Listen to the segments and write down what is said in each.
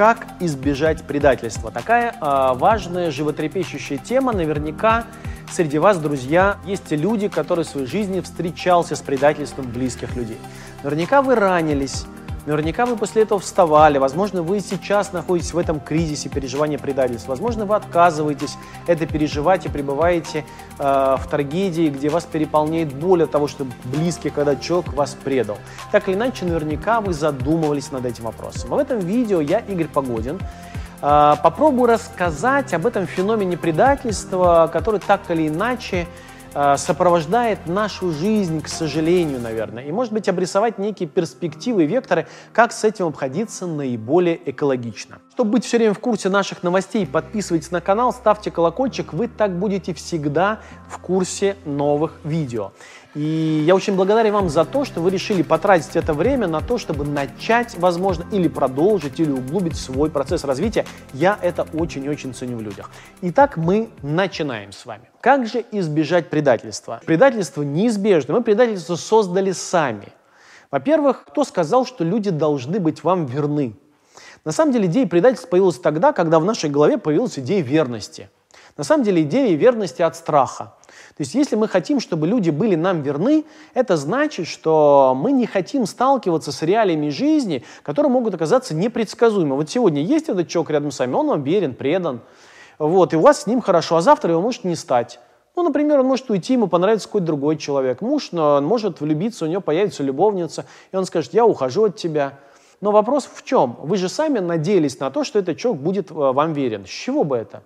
Как избежать предательства? Такая э, важная, животрепещущая тема. Наверняка среди вас, друзья, есть люди, которые в своей жизни встречался с предательством близких людей. Наверняка вы ранились, Наверняка вы после этого вставали, возможно, вы сейчас находитесь в этом кризисе переживания предательства, возможно, вы отказываетесь это переживать и пребываете э, в трагедии, где вас переполняет боль от того, что близкий, когда человек вас предал. Так или иначе, наверняка вы задумывались над этим вопросом. в этом видео я, Игорь Погодин, э, попробую рассказать об этом феномене предательства, который так или иначе сопровождает нашу жизнь, к сожалению, наверное, и, может быть, обрисовать некие перспективы и векторы, как с этим обходиться наиболее экологично. Чтобы быть все время в курсе наших новостей, подписывайтесь на канал, ставьте колокольчик, вы так будете всегда в курсе новых видео. И я очень благодарен вам за то, что вы решили потратить это время на то, чтобы начать, возможно, или продолжить, или углубить свой процесс развития. Я это очень-очень ценю в людях. Итак, мы начинаем с вами. Как же избежать предательства? Предательство неизбежно. Мы предательство создали сами. Во-первых, кто сказал, что люди должны быть вам верны? На самом деле идея предательства появилась тогда, когда в нашей голове появилась идея верности. На самом деле идея верности от страха. То есть если мы хотим, чтобы люди были нам верны, это значит, что мы не хотим сталкиваться с реалиями жизни, которые могут оказаться непредсказуемыми. Вот сегодня есть этот человек рядом с вами, он вам верен, предан, вот, и у вас с ним хорошо, а завтра его может не стать. Ну, например, он может уйти, ему понравится какой-то другой человек. Муж но он может влюбиться, у него появится любовница, и он скажет, я ухожу от тебя. Но вопрос в чем? Вы же сами надеялись на то, что этот человек будет э, вам верен. С чего бы это?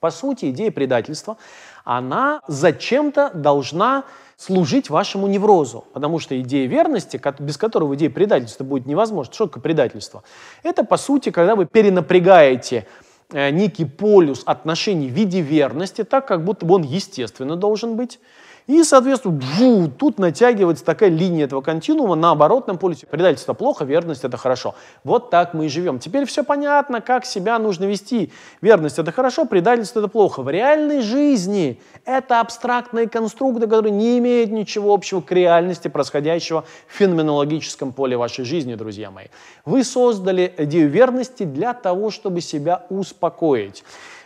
По сути, идея предательства, она зачем-то должна служить вашему неврозу, потому что идея верности, без которого идея предательства будет невозможно. Что такое предательство? Это, по сути, когда вы перенапрягаете э, некий полюс отношений в виде верности, так как будто бы он естественно должен быть, и, соответственно, бжу, тут натягивается такая линия этого континуума на оборотном полюсе. Предательство плохо, верность это хорошо. Вот так мы и живем. Теперь все понятно, как себя нужно вести. Верность это хорошо, предательство это плохо. В реальной жизни это абстрактные конструкты, которые не имеют ничего общего к реальности происходящего в феноменологическом поле вашей жизни, друзья мои. Вы создали идею верности для того, чтобы себя успокоить.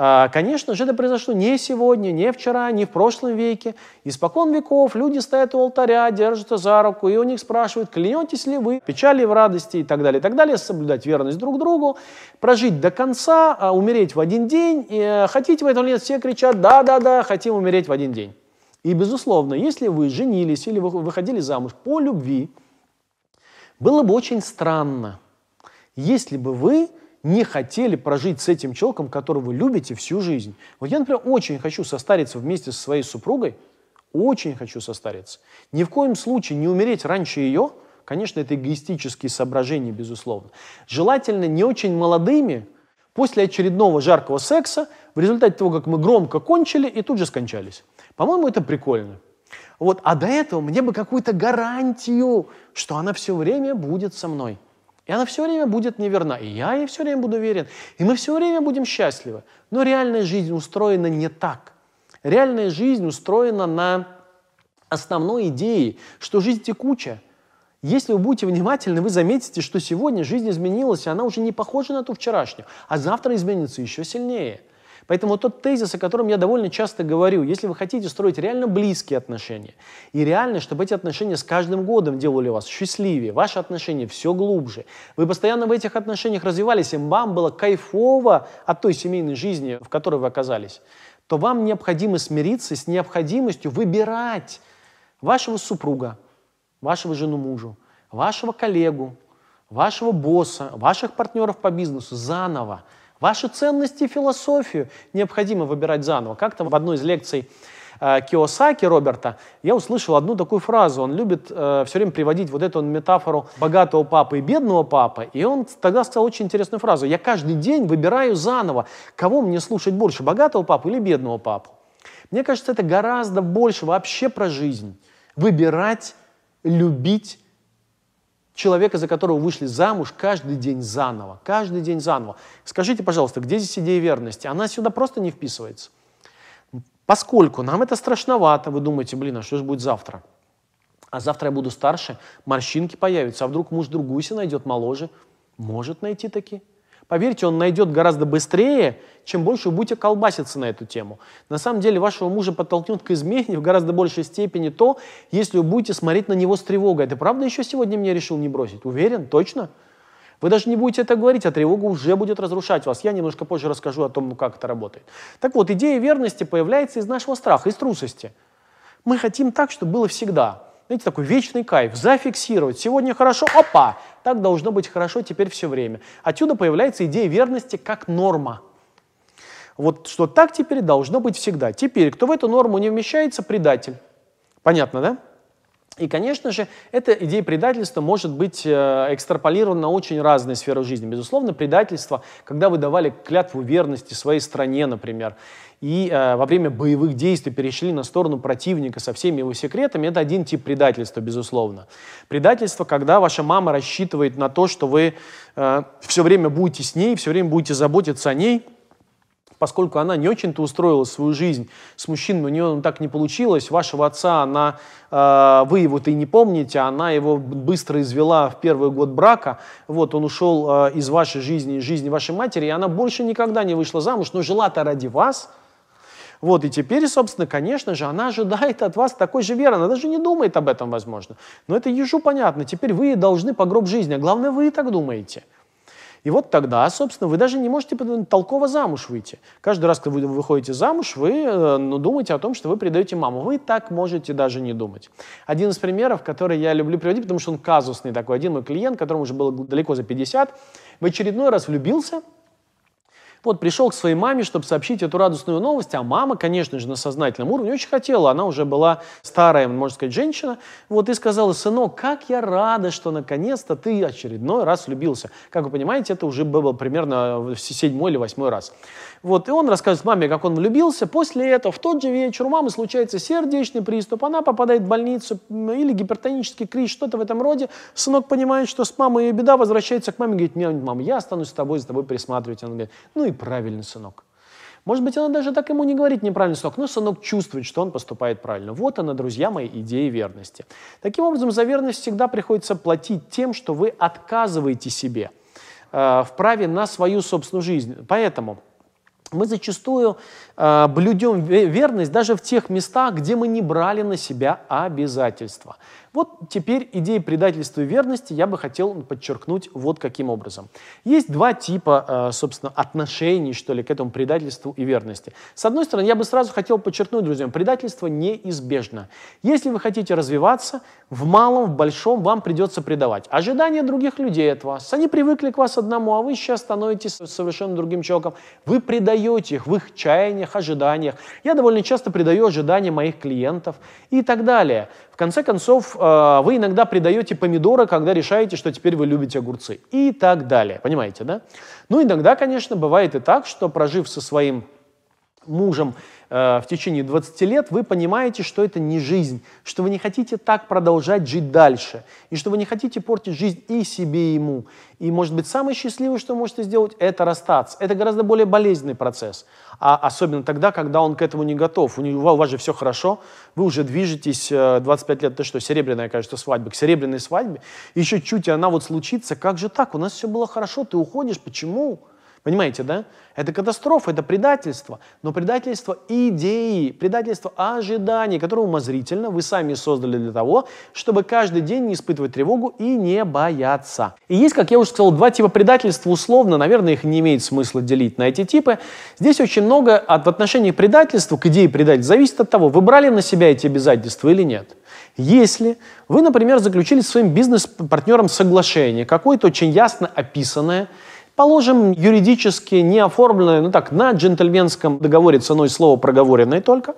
А, конечно же, это произошло не сегодня, не вчера, не в прошлом веке. Испокон веков люди стоят у алтаря, держатся за руку, и у них спрашивают, клянетесь ли вы в печали, в радости и так далее, и так далее, соблюдать верность друг другу, прожить до конца, а, умереть в один день. И, э, хотите вы этого или нет, все кричат, да-да-да, хотим умереть в один день. И, безусловно, если вы женились или вы выходили замуж по любви, было бы очень странно, если бы вы не хотели прожить с этим человеком, которого вы любите всю жизнь. Вот я, например, очень хочу состариться вместе со своей супругой, очень хочу состариться. Ни в коем случае не умереть раньше ее, конечно, это эгоистические соображения, безусловно. Желательно не очень молодыми, после очередного жаркого секса, в результате того, как мы громко кончили и тут же скончались. По-моему, это прикольно. Вот, а до этого мне бы какую-то гарантию, что она все время будет со мной. И она все время будет мне верна. И я ей все время буду верен. И мы все время будем счастливы. Но реальная жизнь устроена не так. Реальная жизнь устроена на основной идее, что жизнь текучая. Если вы будете внимательны, вы заметите, что сегодня жизнь изменилась, и она уже не похожа на ту вчерашнюю, а завтра изменится еще сильнее. Поэтому тот тезис, о котором я довольно часто говорю, если вы хотите строить реально близкие отношения, и реально, чтобы эти отношения с каждым годом делали вас счастливее, ваши отношения все глубже, вы постоянно в этих отношениях развивались, и вам было кайфово от той семейной жизни, в которой вы оказались, то вам необходимо смириться с необходимостью выбирать вашего супруга, вашего жену мужу, вашего коллегу, вашего босса, ваших партнеров по бизнесу заново, Ваши ценности и философию необходимо выбирать заново. Как-то в одной из лекций э, Киосаки Роберта, я услышал одну такую фразу. Он любит э, все время приводить вот эту метафору богатого папы и бедного папы. И он тогда сказал очень интересную фразу. Я каждый день выбираю заново, кого мне слушать больше, богатого папу или бедного папу. Мне кажется, это гораздо больше вообще про жизнь. Выбирать, любить человека, за которого вышли замуж, каждый день заново, каждый день заново. Скажите, пожалуйста, где здесь идея верности? Она сюда просто не вписывается. Поскольку нам это страшновато, вы думаете, блин, а что же будет завтра? А завтра я буду старше, морщинки появятся, а вдруг муж другую себе найдет моложе? Может найти такие. Поверьте, он найдет гораздо быстрее, чем больше вы будете колбаситься на эту тему. На самом деле вашего мужа подтолкнет к измене в гораздо большей степени то, если вы будете смотреть на него с тревогой. Ты правда еще сегодня меня решил не бросить? Уверен? Точно? Вы даже не будете это говорить, а тревога уже будет разрушать вас. Я немножко позже расскажу о том, как это работает. Так вот, идея верности появляется из нашего страха, из трусости. Мы хотим так, чтобы было всегда. Знаете, такой вечный кайф, зафиксировать. Сегодня хорошо, опа, так должно быть хорошо теперь все время. Отсюда появляется идея верности как норма. Вот что так теперь должно быть всегда. Теперь, кто в эту норму не вмещается, предатель. Понятно, да? И, конечно же, эта идея предательства может быть э, экстраполирована на очень разные сферы жизни. Безусловно, предательство, когда вы давали клятву верности своей стране, например, и э, во время боевых действий перешли на сторону противника со всеми его секретами, это один тип предательства, безусловно. Предательство, когда ваша мама рассчитывает на то, что вы э, все время будете с ней, все время будете заботиться о ней, поскольку она не очень-то устроила свою жизнь с мужчиной, у нее так не получилось, вашего отца она, э, вы его-то и не помните, она его быстро извела в первый год брака, вот он ушел э, из вашей жизни, из жизни вашей матери, и она больше никогда не вышла замуж, но жила-то ради вас – вот, и теперь, собственно, конечно же, она ожидает от вас такой же веры. Она даже не думает об этом, возможно. Но это ежу понятно. Теперь вы должны по гроб жизни. А главное, вы и так думаете. И вот тогда, собственно, вы даже не можете толково замуж выйти. Каждый раз, когда вы выходите замуж, вы э, ну, думаете о том, что вы предаете маму. Вы так можете даже не думать. Один из примеров, который я люблю приводить, потому что он казусный такой. Один мой клиент, которому уже было далеко за 50, в очередной раз влюбился – вот пришел к своей маме, чтобы сообщить эту радостную новость, а мама, конечно же, на сознательном уровне очень хотела, она уже была старая, можно сказать, женщина, вот и сказала, сынок, как я рада, что наконец-то ты очередной раз влюбился. Как вы понимаете, это уже было примерно седьмой или восьмой раз. Вот, и он рассказывает маме, как он влюбился. После этого, в тот же вечер у мамы случается сердечный приступ, она попадает в больницу или гипертонический криз, что-то в этом роде. Сынок понимает, что с мамой ее беда, возвращается к маме, говорит, нет, мама, я останусь с тобой, за тобой присматривать. Она говорит, ну и правильный сынок. Может быть, она даже так ему не говорит неправильный сынок, но сынок чувствует, что он поступает правильно. Вот она, друзья мои, идея верности. Таким образом, за верность всегда приходится платить тем, что вы отказываете себе э, в праве на свою собственную жизнь. Поэтому мы зачастую э, блюдем верность даже в тех местах, где мы не брали на себя обязательства. Вот теперь идеи предательства и верности я бы хотел подчеркнуть вот каким образом. Есть два типа, э, собственно, отношений, что ли, к этому предательству и верности. С одной стороны, я бы сразу хотел подчеркнуть, друзья, предательство неизбежно. Если вы хотите развиваться, в малом, в большом вам придется предавать. Ожидания других людей от вас. Они привыкли к вас одному, а вы сейчас становитесь совершенно другим человеком. Вы предаете их в их чаяниях, ожиданиях. Я довольно часто предаю ожидания моих клиентов и так далее конце концов, э, вы иногда предаете помидоры, когда решаете, что теперь вы любите огурцы. И так далее. Понимаете, да? Ну, иногда, конечно, бывает и так, что прожив со своим мужем э, в течение 20 лет, вы понимаете, что это не жизнь, что вы не хотите так продолжать жить дальше, и что вы не хотите портить жизнь и себе, и ему. И, может быть, самое счастливое, что вы можете сделать, это расстаться. Это гораздо более болезненный процесс. А особенно тогда, когда он к этому не готов. У, него, у вас же все хорошо, вы уже движетесь 25 э, лет, это что, серебряная, кажется, свадьба, к серебряной свадьбе. Еще чуть, и она вот случится. Как же так? У нас все было хорошо, ты уходишь, почему? Понимаете, да? Это катастрофа, это предательство. Но предательство идеи, предательство ожиданий, которое умозрительно вы сами создали для того, чтобы каждый день не испытывать тревогу и не бояться. И есть, как я уже сказал, два типа предательства условно. Наверное, их не имеет смысла делить на эти типы. Здесь очень много от отношения к предательству к идее предательства зависит от того, вы брали на себя эти обязательства или нет. Если вы, например, заключили с своим бизнес-партнером соглашение, какое-то очень ясно описанное, Положим, юридически не оформленное, ну так, на джентльменском договоре ценой слова проговоренное только.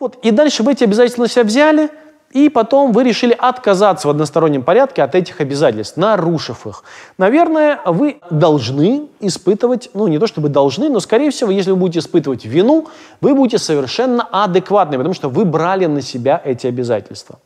Вот. И дальше вы эти обязательства себя взяли, и потом вы решили отказаться в одностороннем порядке от этих обязательств, нарушив их. Наверное, вы должны испытывать, ну не то чтобы должны, но скорее всего, если вы будете испытывать вину, вы будете совершенно адекватны, потому что вы брали на себя эти обязательства.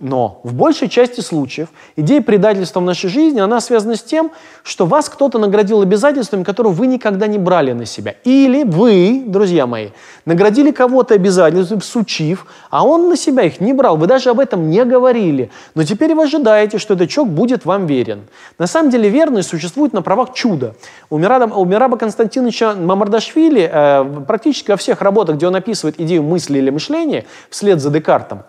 Но в большей части случаев идея предательства в нашей жизни, она связана с тем, что вас кто-то наградил обязательствами, которые вы никогда не брали на себя. Или вы, друзья мои, наградили кого-то обязательствами, сучив, а он на себя их не брал. Вы даже об этом не говорили. Но теперь вы ожидаете, что этот человек будет вам верен. На самом деле верность существует на правах чуда. У Мираба, у Мираба Константиновича Мамардашвили э, практически во всех работах, где он описывает идею мысли или мышления, вслед за Декартом,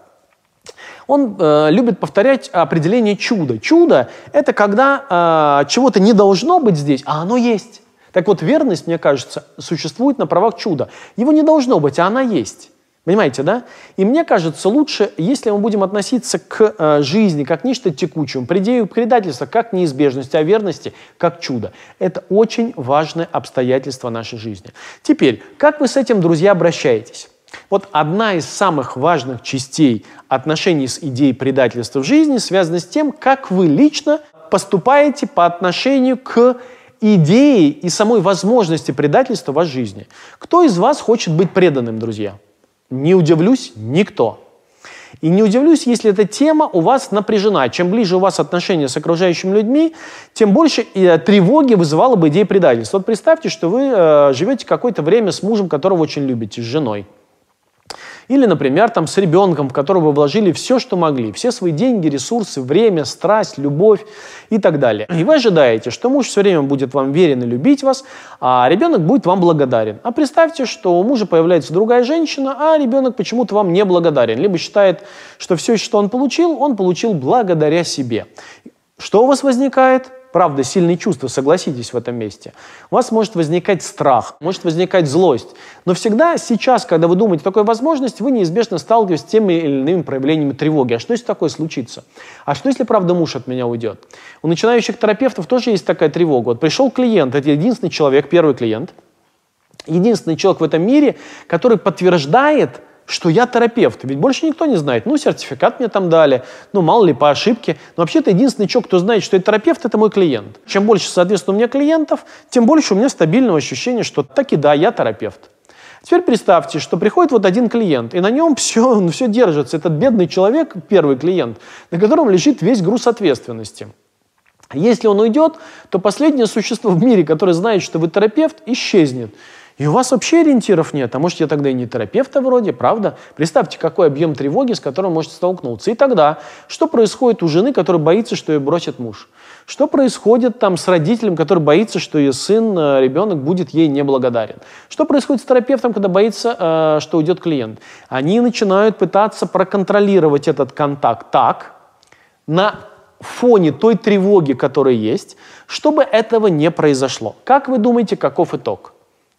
он э, любит повторять определение чуда. Чудо – это когда э, чего-то не должно быть здесь, а оно есть. Так вот, верность, мне кажется, существует на правах чуда. Его не должно быть, а она есть. Понимаете, да? И мне кажется, лучше, если мы будем относиться к э, жизни как нечто текучему, к предательства как к неизбежности, а верности как чудо. Это очень важное обстоятельство нашей жизни. Теперь, как вы с этим, друзья, обращаетесь? Вот одна из самых важных частей отношений с идеей предательства в жизни связана с тем, как вы лично поступаете по отношению к идее и самой возможности предательства в вашей жизни. Кто из вас хочет быть преданным, друзья? Не удивлюсь, никто. И не удивлюсь, если эта тема у вас напряжена. Чем ближе у вас отношения с окружающими людьми, тем больше э, тревоги вызывала бы идея предательства. Вот представьте, что вы э, живете какое-то время с мужем, которого очень любите, с женой. Или, например, там, с ребенком, в которого вложили все, что могли, все свои деньги, ресурсы, время, страсть, любовь и так далее. И вы ожидаете, что муж все время будет вам верен и любить вас, а ребенок будет вам благодарен. А представьте, что у мужа появляется другая женщина, а ребенок почему-то вам не благодарен, либо считает, что все, что он получил, он получил благодаря себе. Что у вас возникает? Правда, сильные чувства, согласитесь в этом месте, у вас может возникать страх, может возникать злость. Но всегда сейчас, когда вы думаете о такой возможности, вы неизбежно сталкиваетесь с теми или иными проявлениями тревоги. А что если такое случится? А что если, правда, муж от меня уйдет? У начинающих терапевтов тоже есть такая тревога. Вот пришел клиент, это единственный человек, первый клиент, единственный человек в этом мире, который подтверждает, что я терапевт. Ведь больше никто не знает. Ну, сертификат мне там дали, ну, мало ли, по ошибке. Но вообще-то единственный человек, кто знает, что я терапевт, это мой клиент. Чем больше, соответственно, у меня клиентов, тем больше у меня стабильного ощущения, что таки да, я терапевт. Теперь представьте, что приходит вот один клиент, и на нем все, ну, все держится. Этот бедный человек, первый клиент, на котором лежит весь груз ответственности. Если он уйдет, то последнее существо в мире, которое знает, что вы терапевт, исчезнет. И у вас вообще ориентиров нет. А может, я тогда и не терапевта вроде, правда? Представьте, какой объем тревоги, с которым можете столкнуться. И тогда, что происходит у жены, которая боится, что ее бросит муж? Что происходит там с родителем, который боится, что ее сын, э, ребенок будет ей неблагодарен? Что происходит с терапевтом, когда боится, э, что уйдет клиент? Они начинают пытаться проконтролировать этот контакт так, на фоне той тревоги, которая есть, чтобы этого не произошло. Как вы думаете, каков итог?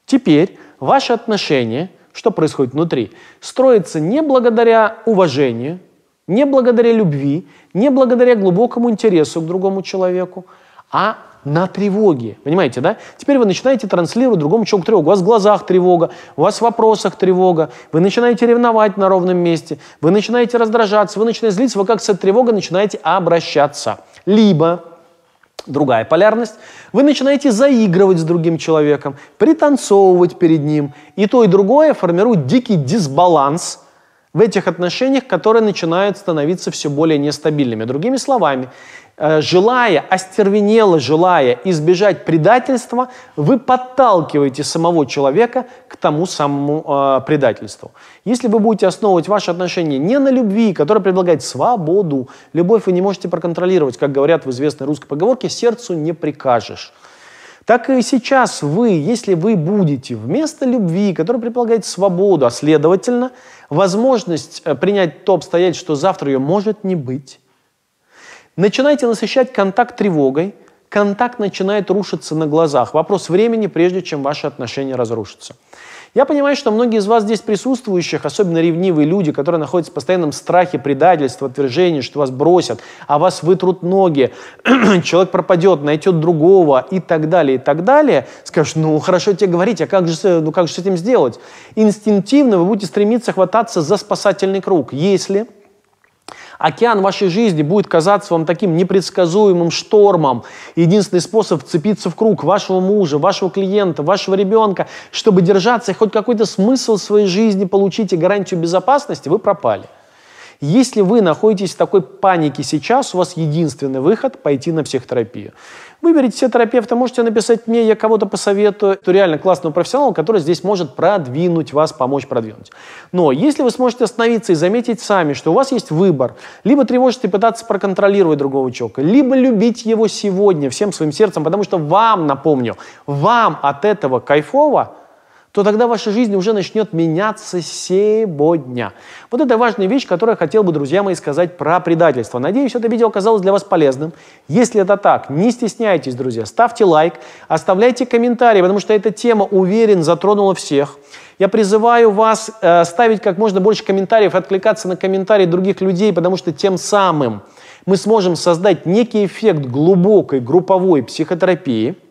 Теперь ваши отношения, что происходит внутри, строятся не благодаря уважению, не благодаря любви, не благодаря глубокому интересу к другому человеку, а на тревоге. Понимаете, да? Теперь вы начинаете транслировать другому человеку тревогу. У вас в глазах тревога, у вас в вопросах тревога, вы начинаете ревновать на ровном месте, вы начинаете раздражаться, вы начинаете злиться, вы как с этой тревогой начинаете обращаться. Либо Другая полярность. Вы начинаете заигрывать с другим человеком, пританцовывать перед ним. И то, и другое формирует дикий дисбаланс в этих отношениях, которые начинают становиться все более нестабильными. Другими словами, Э, желая, остервенело желая избежать предательства, вы подталкиваете самого человека к тому самому э, предательству. Если вы будете основывать ваши отношения не на любви, которая предлагает свободу, любовь вы не можете проконтролировать, как говорят в известной русской поговорке, сердцу не прикажешь. Так и сейчас вы, если вы будете вместо любви, которая предполагает свободу, а следовательно, возможность э, принять то обстоятельство, что завтра ее может не быть, Начинайте насыщать контакт тревогой, контакт начинает рушиться на глазах. Вопрос времени, прежде чем ваши отношения разрушатся. Я понимаю, что многие из вас здесь присутствующих, особенно ревнивые люди, которые находятся в постоянном страхе, предательства, отвержения, что вас бросят, а вас вытрут ноги, человек пропадет, найдет другого и так далее, и так далее, скажешь, ну хорошо тебе говорить, а как же, ну, как же с этим сделать? Инстинктивно вы будете стремиться хвататься за спасательный круг, если океан вашей жизни будет казаться вам таким непредсказуемым штормом, единственный способ вцепиться в круг вашего мужа, вашего клиента, вашего ребенка, чтобы держаться и хоть какой-то смысл в своей жизни получить и гарантию безопасности, вы пропали. Если вы находитесь в такой панике сейчас, у вас единственный выход – пойти на психотерапию. Выберите себе терапевта, можете написать мне, я кого-то посоветую. Это реально классного профессионала, который здесь может продвинуть вас, помочь продвинуть. Но если вы сможете остановиться и заметить сами, что у вас есть выбор, либо тревожиться и пытаться проконтролировать другого человека, либо любить его сегодня всем своим сердцем, потому что вам, напомню, вам от этого кайфово, то тогда ваша жизнь уже начнет меняться сегодня. Вот это важная вещь, которую я хотел бы, друзья мои, сказать про предательство. Надеюсь, это видео оказалось для вас полезным. Если это так, не стесняйтесь, друзья, ставьте лайк, оставляйте комментарии, потому что эта тема, уверен, затронула всех. Я призываю вас э, ставить как можно больше комментариев, откликаться на комментарии других людей, потому что тем самым мы сможем создать некий эффект глубокой групповой психотерапии –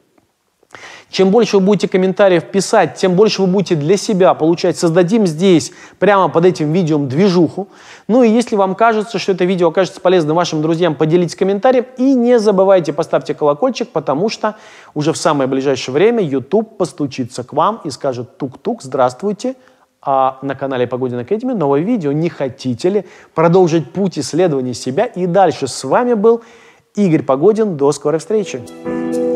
чем больше вы будете комментариев писать, тем больше вы будете для себя получать. Создадим здесь, прямо под этим видео, движуху. Ну и если вам кажется, что это видео окажется полезным вашим друзьям, поделитесь комментарием. И не забывайте, поставьте колокольчик, потому что уже в самое ближайшее время YouTube постучится к вам и скажет тук-тук, здравствуйте, а на канале Погодин Академи новое видео. Не хотите ли продолжить путь исследования себя? И дальше с вами был Игорь Погодин. До скорой встречи!